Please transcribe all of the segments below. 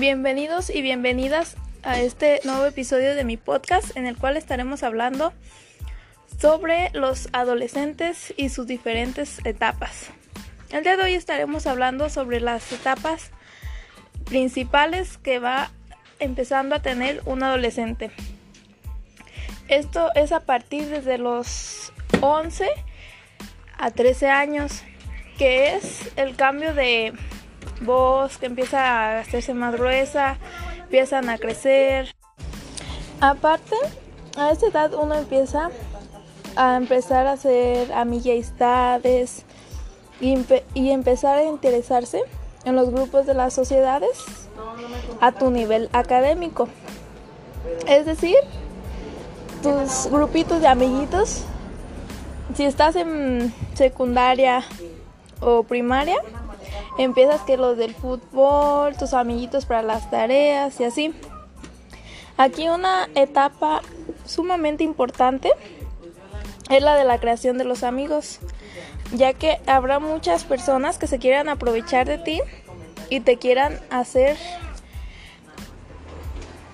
Bienvenidos y bienvenidas a este nuevo episodio de mi podcast en el cual estaremos hablando sobre los adolescentes y sus diferentes etapas. El día de hoy estaremos hablando sobre las etapas principales que va empezando a tener un adolescente. Esto es a partir desde los 11 a 13 años, que es el cambio de voz que empieza a hacerse más gruesa, empiezan a crecer. Aparte, a esta edad uno empieza a empezar a hacer amistades y, y empezar a interesarse en los grupos de las sociedades a tu nivel académico. Es decir, tus grupitos de amiguitos, si estás en secundaria o primaria, empiezas que los del fútbol, tus amiguitos para las tareas y así. Aquí una etapa sumamente importante es la de la creación de los amigos, ya que habrá muchas personas que se quieran aprovechar de ti y te quieran hacer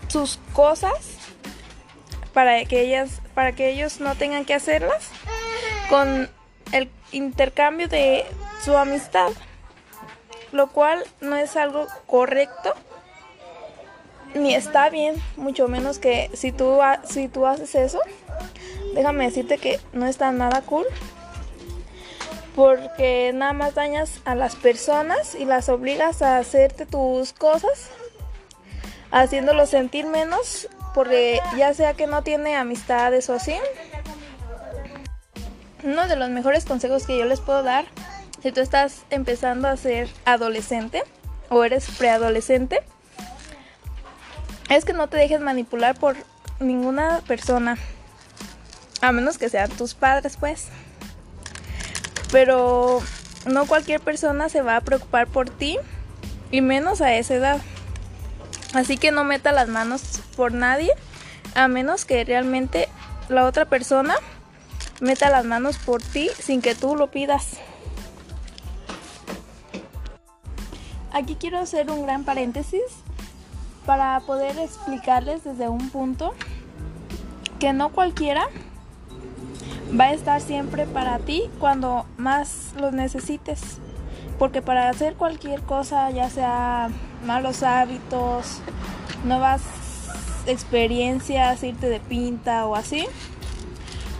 sus cosas para que ellas para que ellos no tengan que hacerlas con el intercambio de su amistad lo cual no es algo correcto ni está bien, mucho menos que si tú, si tú haces eso, déjame decirte que no está nada cool, porque nada más dañas a las personas y las obligas a hacerte tus cosas, haciéndolos sentir menos, porque ya sea que no tiene amistades o así. Uno de los mejores consejos que yo les puedo dar si tú estás empezando a ser adolescente o eres preadolescente, es que no te dejes manipular por ninguna persona, a menos que sean tus padres, pues. Pero no cualquier persona se va a preocupar por ti, y menos a esa edad. Así que no meta las manos por nadie, a menos que realmente la otra persona meta las manos por ti sin que tú lo pidas. Aquí quiero hacer un gran paréntesis para poder explicarles desde un punto que no cualquiera va a estar siempre para ti cuando más lo necesites. Porque para hacer cualquier cosa, ya sea malos hábitos, nuevas experiencias, irte de pinta o así,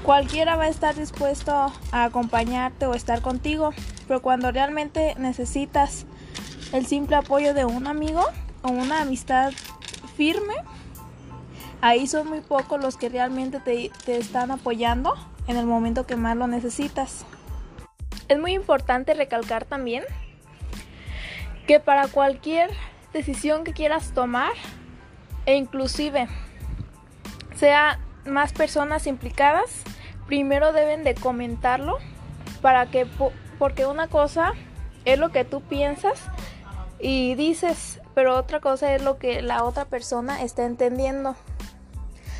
cualquiera va a estar dispuesto a acompañarte o estar contigo. Pero cuando realmente necesitas el simple apoyo de un amigo o una amistad firme, ahí son muy pocos los que realmente te, están apoyando en el momento que más lo necesitas. Es muy importante recalcar también que para cualquier decisión que quieras tomar e inclusive sea más personas implicadas, primero deben de comentarlo para que porque una cosa es lo que tú piensas y dices, pero otra cosa es lo que la otra persona está entendiendo.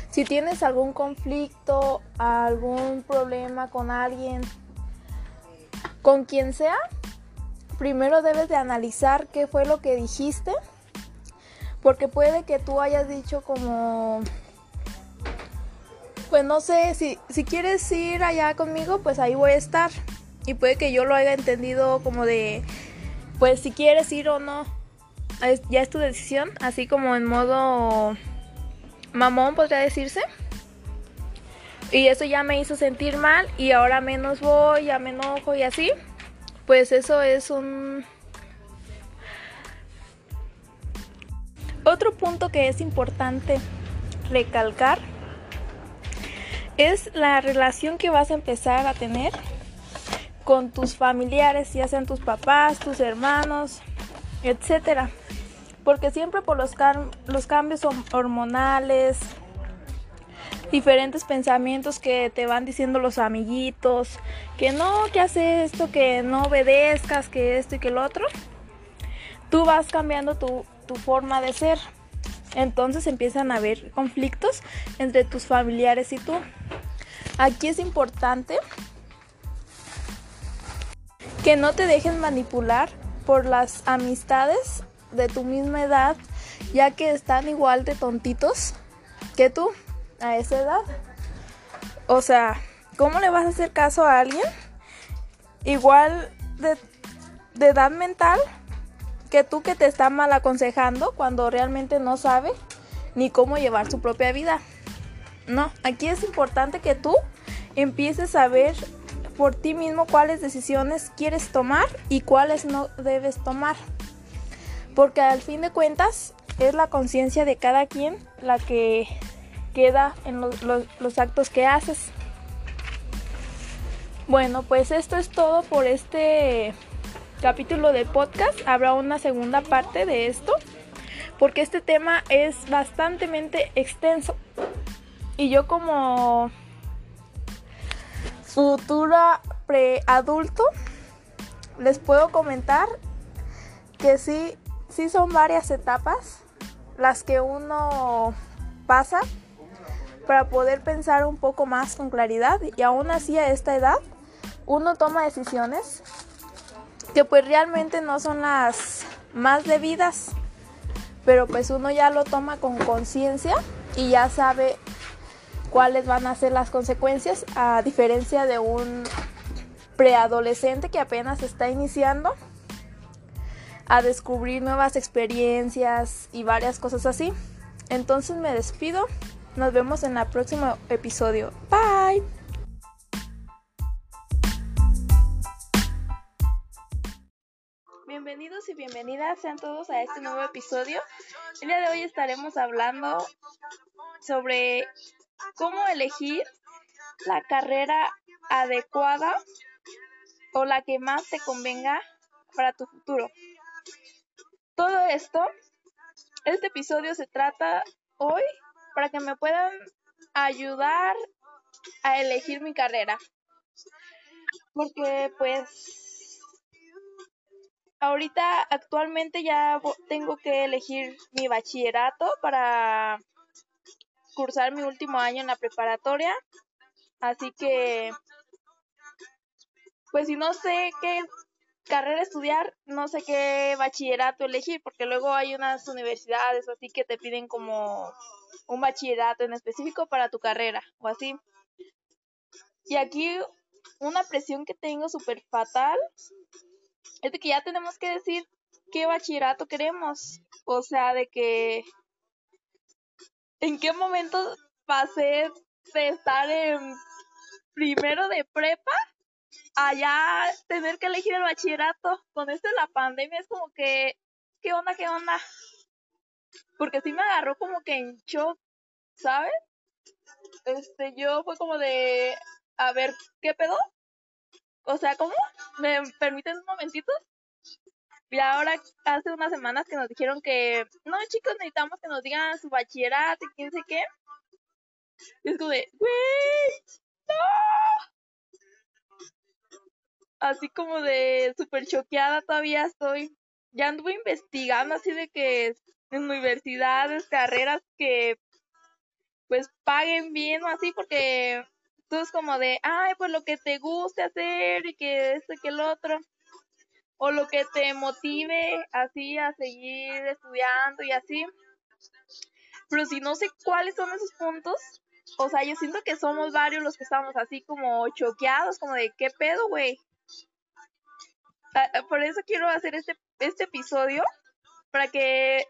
Si tienes algún conflicto, algún problema con alguien, con quien sea, primero debes de analizar qué fue lo que dijiste, porque puede que tú hayas dicho como, pues no sé, si, si quieres ir allá conmigo, pues ahí voy a estar. Y puede que yo lo haya entendido como de, pues si quieres ir o no, ya es tu decisión, así como en modo mamón podría decirse. Y eso ya me hizo sentir mal y ahora menos voy, ya me enojo y así. Pues eso es un... Otro punto que es importante recalcar es la relación que vas a empezar a tener con tus familiares, ya sean tus papás, tus hermanos, etcétera. Porque siempre por los, los cambios hormonales, diferentes pensamientos que te van diciendo los amiguitos, que no, que hace esto, que no obedezcas, que esto y que lo otro, tú vas cambiando tu, tu forma de ser. Entonces empiezan a haber conflictos entre tus familiares y tú. Aquí es importante que no te dejes manipular por las amistades de tu misma edad ya que están igual de tontitos que tú a esa edad. O sea, ¿cómo le vas a hacer caso a alguien igual de, de edad mental que tú que te está mal aconsejando cuando realmente no sabe ni cómo llevar su propia vida? No, aquí es importante que tú empieces a ver por ti mismo cuáles decisiones quieres tomar y cuáles no debes tomar. Porque al fin de cuentas es la conciencia de cada quien la que queda en los, actos que haces. Bueno, pues esto es todo por este capítulo del podcast. Habrá una segunda parte de esto porque este tema es bastante extenso. Y yo como futura preadulto les puedo comentar que sí, sí son varias etapas las que uno pasa para poder pensar un poco más con claridad y aún así a esta edad uno toma decisiones que pues realmente no son las más debidas, pero pues uno ya lo toma con conciencia y ya sabe cuáles van a ser las consecuencias a diferencia de un preadolescente que apenas está iniciando a descubrir nuevas experiencias y varias cosas así. Entonces me despido. Nos vemos en el próximo episodio. Bye. Bienvenidos y bienvenidas sean todos a este nuevo episodio. El día de hoy estaremos hablando sobre cómo elegir la carrera adecuada o la que más te convenga para tu futuro. Todo esto, este episodio se trata hoy para que me puedan ayudar a elegir mi carrera. Porque pues ahorita actualmente ya tengo que elegir mi bachillerato para cursar mi último año en la preparatoria. Así que pues si no sé qué carrera estudiar, no sé qué bachillerato elegir, porque luego hay unas universidades así que te piden como un bachillerato en específico para tu carrera o así. Y aquí una presión que tengo súper fatal es de que ya tenemos que decir qué bachillerato queremos. O sea, de que en qué momento pasé de estar en primero de prepa allá tener que elegir el bachillerato. Con esto de la pandemia es como que, ¿qué onda, qué onda? Porque sí me agarró como que en shock, ¿sabes? Este, yo fue como de, a ver, ¿qué pedo? O sea, ¿cómo? ¿Me permiten un momentito? Y ahora hace unas semanas que nos dijeron que, no chicos, necesitamos que nos digan su bachillerato y quién sé qué. Y es como de, güey, no así como de súper choqueada todavía estoy. Ya anduve investigando así de que en universidades, carreras que pues paguen bien o así porque tú es como de, ay, pues lo que te guste hacer y que esto y que el otro. O lo que te motive así a seguir estudiando y así. Pero si no sé cuáles son esos puntos, o sea, yo siento que somos varios los que estamos así como choqueados, como de, ¿qué pedo, güey? Ah, ah, por eso quiero hacer este, este episodio, para que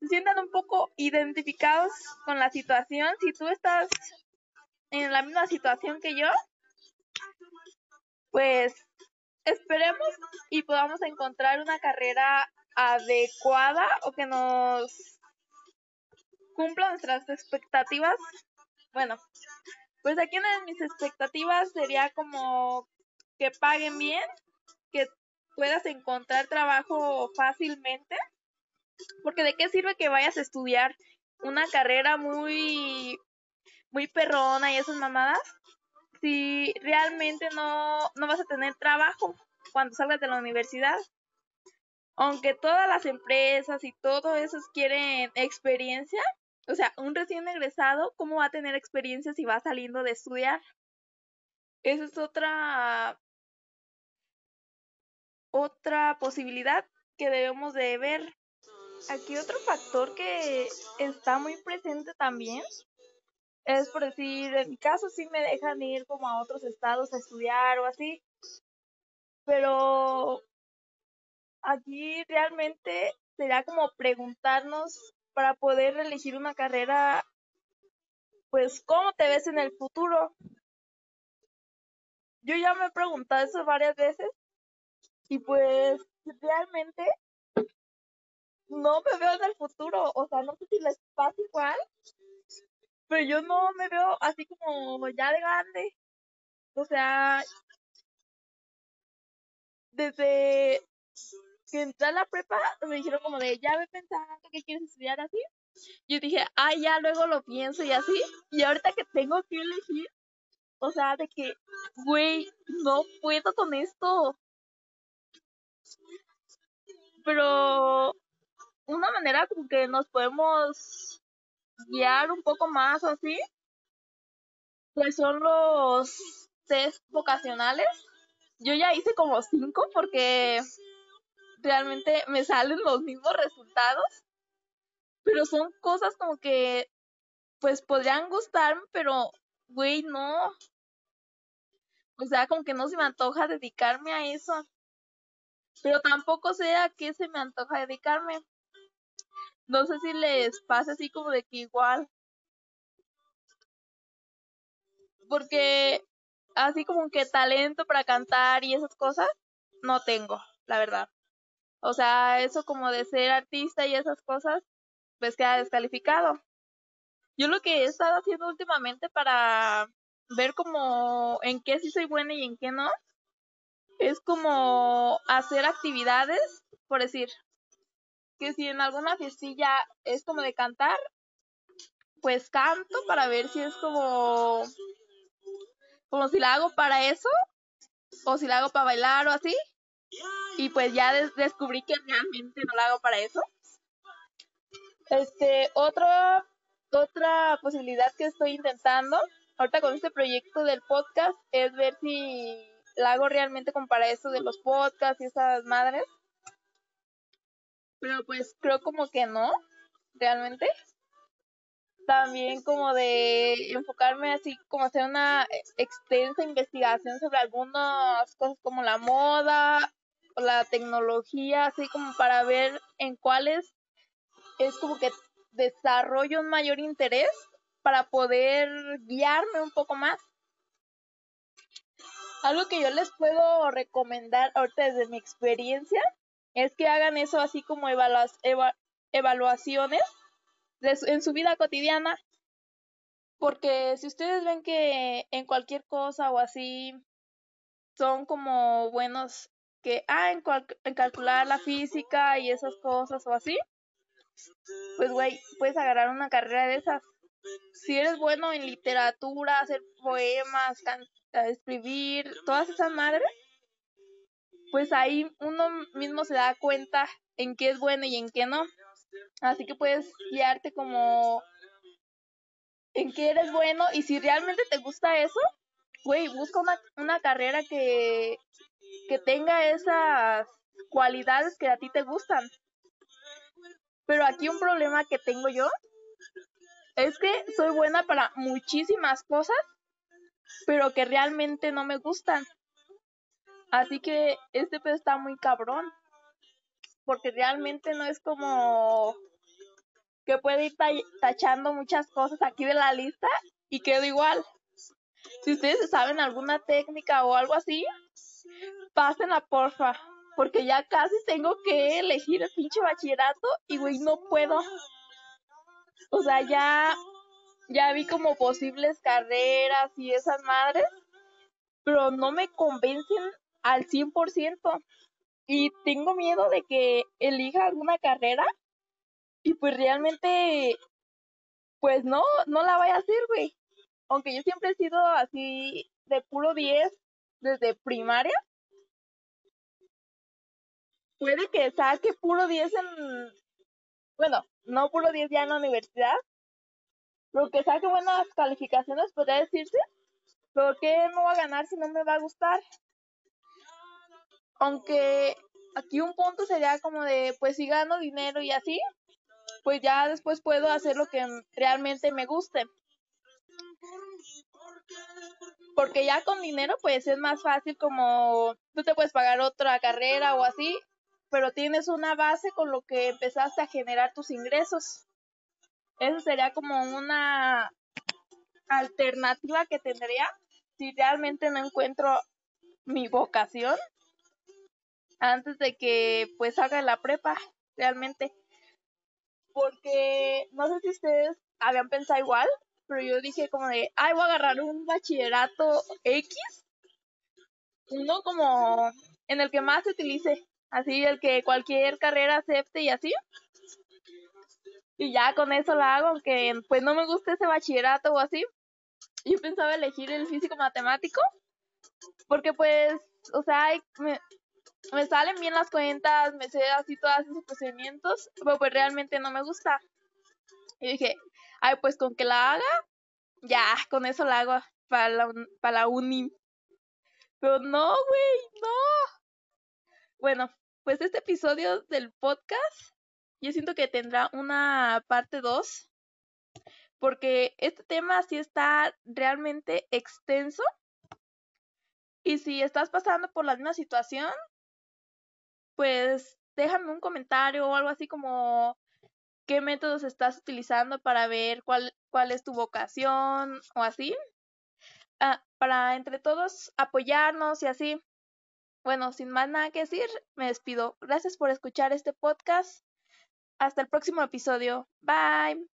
se sientan un poco identificados con la situación. Si tú estás en la misma situación que yo, pues esperemos y podamos encontrar una carrera adecuada o que nos cumpla nuestras expectativas. Bueno, pues aquí una de mis expectativas sería como que paguen bien, que puedas encontrar trabajo fácilmente. Porque de qué sirve que vayas a estudiar una carrera muy muy perrona y esas mamadas si realmente no, no vas a tener trabajo cuando salgas de la universidad. Aunque todas las empresas y todo eso quieren experiencia, o sea, un recién egresado, ¿cómo va a tener experiencia si va saliendo de estudiar? Esa es otra otra posibilidad que debemos de ver. aquí otro factor que está muy presente también es por decir, en mi caso sí me dejan ir como a otros estados a estudiar o así, pero aquí realmente sería como preguntarnos para poder elegir una carrera, pues, ¿cómo te ves en el futuro? Yo ya me he preguntado eso varias veces y pues realmente no me veo en el futuro, o sea, no sé si les pasa igual, pero yo no me veo así como ya de grande. O sea, desde que entré a la prepa me dijeron como de, ya ve pensando que quieres estudiar así. Yo dije, ay, ya luego lo pienso y así. Y ahorita que tengo que elegir, o sea, de que, güey, no puedo con esto. Pero una manera como que nos podemos guiar un poco más así, pues son los test vocacionales. Yo ya hice como cinco porque realmente me salen los mismos resultados, pero son cosas como que pues podrían gustarme, pero güey, no. O sea, como que no se me antoja dedicarme a eso. Pero tampoco sé a qué se me antoja dedicarme. No sé si les pasa así como de que igual. Porque así como que talento para cantar y esas cosas, no tengo, la verdad. O sea, eso como de ser artista y esas cosas, pues queda descalificado. Yo lo que he estado haciendo últimamente para ver como en qué sí soy buena y en qué no, es como hacer actividades, por decir, que si en alguna fiestilla es como de cantar, pues canto para ver si es como como si la hago para eso o si la hago para bailar o así. Y pues ya descubrí que realmente no la hago para eso. Este, otra otra posibilidad que estoy intentando ahorita con este proyecto del podcast es ver si la hago realmente como para eso de los podcasts y esas madres. Pero pues creo como que no, realmente. También como de enfocarme así como hacer una extensa investigación sobre algunas cosas como la moda o la tecnología, así como para ver en cuáles es como que desarrollo un mayor interés para poder guiarme un poco más. Algo que yo les puedo recomendar ahorita desde mi experiencia es que hagan eso así como evaluaciones en su vida cotidiana. Porque si ustedes ven que en cualquier cosa o así son como buenos que, ah, en, en calcular la física y esas cosas o así, pues güey, puedes agarrar una carrera de esas. Si eres bueno en literatura, hacer poemas, escribir, todas esas madres, pues ahí uno mismo se da cuenta en qué es bueno y en qué no. Así que puedes guiarte como en qué eres bueno y si realmente te gusta eso, güey, busca una, una carrera que, que tenga esas cualidades que a ti te gustan. Pero aquí un problema que tengo yo es que soy buena para muchísimas cosas, pero que realmente no me gustan. Así que este pez está muy cabrón. Porque realmente no es como que puede ir tachando muchas cosas aquí de la lista y quedo igual. Si ustedes saben alguna técnica o algo así, pásenla porfa. Porque ya casi tengo que elegir el pinche bachillerato y güey, no puedo. O sea, ya, ya vi como posibles carreras y esas madres, pero no me convencen al 100%. Y tengo miedo de que elija alguna carrera y pues realmente, pues no, no la vaya a hacer, güey. Aunque yo siempre he sido así de puro 10 desde primaria. Puede que saque puro 10 en, bueno, no puro 10 ya en la universidad, pero que saque buenas calificaciones, podría decirse. Pero ¿qué no va a ganar si no me va a gustar? Aunque aquí un punto sería como de, pues si gano dinero y así, pues ya después puedo hacer lo que realmente me guste. Porque ya con dinero pues es más fácil como tú te puedes pagar otra carrera o así, pero tienes una base con lo que empezaste a generar tus ingresos. Eso sería como una alternativa que tendría si realmente no encuentro mi vocación antes de que pues haga la prepa realmente. Porque no sé si ustedes habían pensado igual pero yo dije como de ay voy a agarrar un bachillerato X uno como en el que más se utilice así el que cualquier carrera acepte y así. Y ya con eso la hago aunque pues no me guste ese bachillerato o así. Yo pensaba elegir el físico matemático porque pues o sea me, me salen bien las cuentas me sé así todos esos procedimientos pero pues realmente no me gusta. Y dije ay pues con que la haga ya con eso la hago para la, para la uni pero no güey no. Bueno pues este episodio del podcast yo siento que tendrá una parte 2 porque este tema sí está realmente extenso. Y si estás pasando por la misma situación, pues déjame un comentario o algo así como qué métodos estás utilizando para ver cuál, cuál es tu vocación o así. Ah, para entre todos apoyarnos y así. Bueno, sin más nada que decir, me despido. Gracias por escuchar este podcast. Hasta el próximo episodio. Bye.